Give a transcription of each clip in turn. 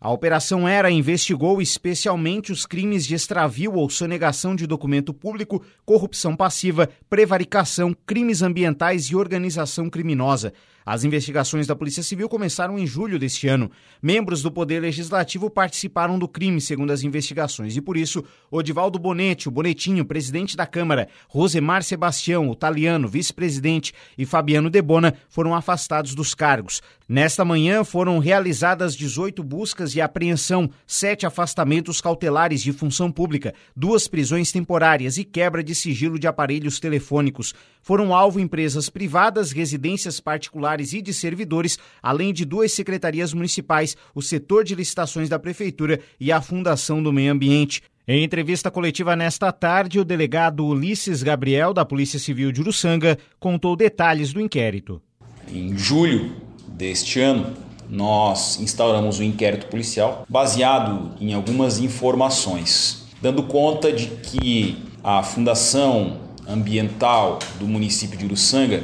A Operação Era investigou especialmente os crimes de extravio ou sonegação de documento público, corrupção passiva, prevaricação, crimes ambientais e organização criminosa. As investigações da Polícia Civil começaram em julho deste ano. Membros do Poder Legislativo participaram do crime, segundo as investigações, e por isso, Odivaldo Bonetti, o Bonetinho, presidente da Câmara, Rosemar Sebastião, o Taliano, vice-presidente, e Fabiano Debona foram afastados dos cargos. Nesta manhã foram realizadas 18 buscas e apreensão, sete afastamentos cautelares de função pública, duas prisões temporárias e quebra de sigilo de aparelhos telefônicos. Foram alvo empresas privadas, residências particulares e de servidores, além de duas secretarias municipais, o setor de licitações da Prefeitura e a Fundação do Meio Ambiente. Em entrevista coletiva nesta tarde, o delegado Ulisses Gabriel, da Polícia Civil de Uruçanga, contou detalhes do inquérito. Em julho deste ano, nós instauramos um inquérito policial baseado em algumas informações, dando conta de que a Fundação Ambiental do município de Uruçanga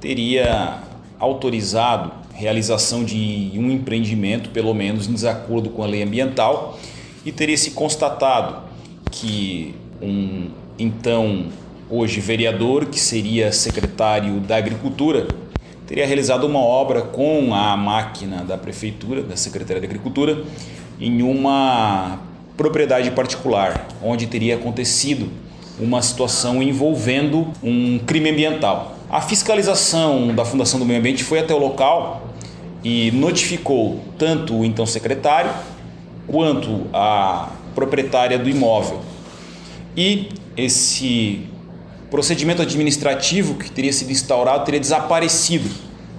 teria autorizado realização de um empreendimento, pelo menos em desacordo com a lei ambiental, e teria se constatado que um então hoje vereador, que seria secretário da Agricultura, teria realizado uma obra com a máquina da prefeitura, da Secretaria da Agricultura, em uma propriedade particular, onde teria acontecido uma situação envolvendo um crime ambiental. A fiscalização da Fundação do Meio Ambiente foi até o local e notificou tanto o então secretário quanto a proprietária do imóvel. E esse procedimento administrativo que teria sido instaurado teria desaparecido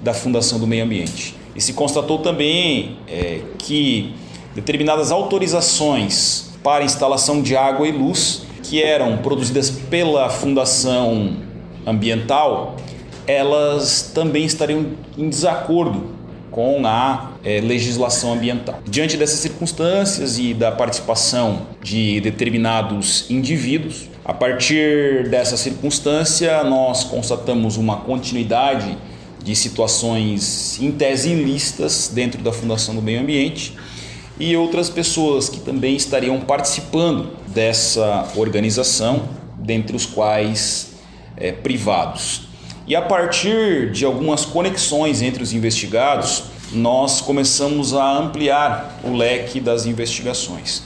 da Fundação do Meio Ambiente. E se constatou também é, que determinadas autorizações para instalação de água e luz que eram produzidas pela Fundação ambiental, elas também estariam em desacordo com a é, legislação ambiental. Diante dessas circunstâncias e da participação de determinados indivíduos, a partir dessa circunstância, nós constatamos uma continuidade de situações em tese ilícitas dentro da Fundação do Meio Ambiente e outras pessoas que também estariam participando dessa organização, dentre os quais é, privados. E a partir de algumas conexões entre os investigados, nós começamos a ampliar o leque das investigações,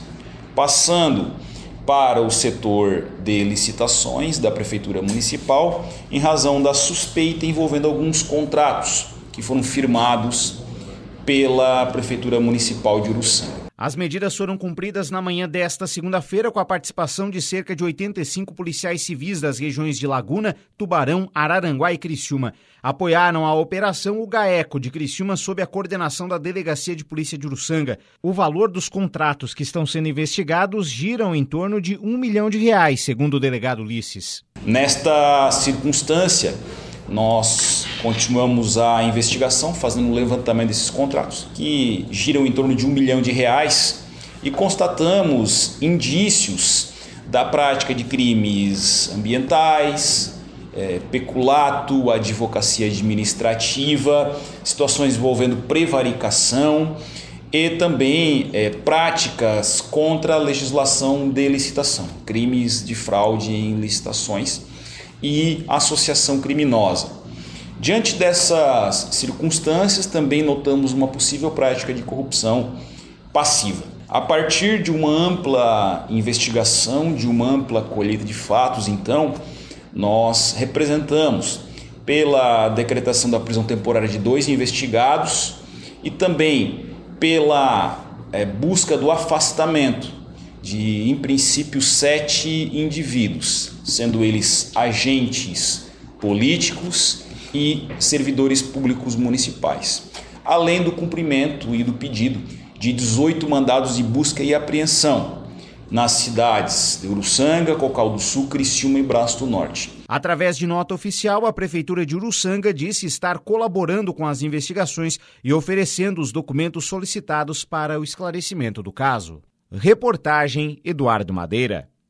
passando para o setor de licitações da Prefeitura Municipal, em razão da suspeita envolvendo alguns contratos que foram firmados pela Prefeitura Municipal de Uruçanga. As medidas foram cumpridas na manhã desta segunda-feira com a participação de cerca de 85 policiais civis das regiões de Laguna, Tubarão, Araranguá e Criciúma. Apoiaram a operação o GAECO de Criciúma sob a coordenação da Delegacia de Polícia de Uruçanga. O valor dos contratos que estão sendo investigados giram em torno de um milhão de reais, segundo o delegado Ulisses. Nesta circunstância, nós continuamos a investigação, fazendo o um levantamento desses contratos, que giram em torno de um milhão de reais, e constatamos indícios da prática de crimes ambientais, é, peculato, advocacia administrativa, situações envolvendo prevaricação e também é, práticas contra a legislação de licitação, crimes de fraude em licitações e associação criminosa. Diante dessas circunstâncias, também notamos uma possível prática de corrupção passiva. A partir de uma ampla investigação, de uma ampla colheita de fatos, então, nós representamos pela decretação da prisão temporária de dois investigados e também pela é, busca do afastamento de, em princípio, sete indivíduos, sendo eles agentes políticos e servidores públicos municipais, além do cumprimento e do pedido de 18 mandados de busca e apreensão nas cidades de Uruçanga, Cocal do Sul, Criciúma e Braço do Norte. Através de nota oficial, a Prefeitura de Uruçanga disse estar colaborando com as investigações e oferecendo os documentos solicitados para o esclarecimento do caso. Reportagem Eduardo Madeira.